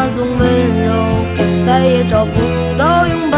那种温柔，再也找不到拥抱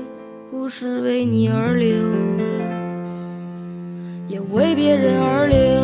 不是为你而流，也为别人而流。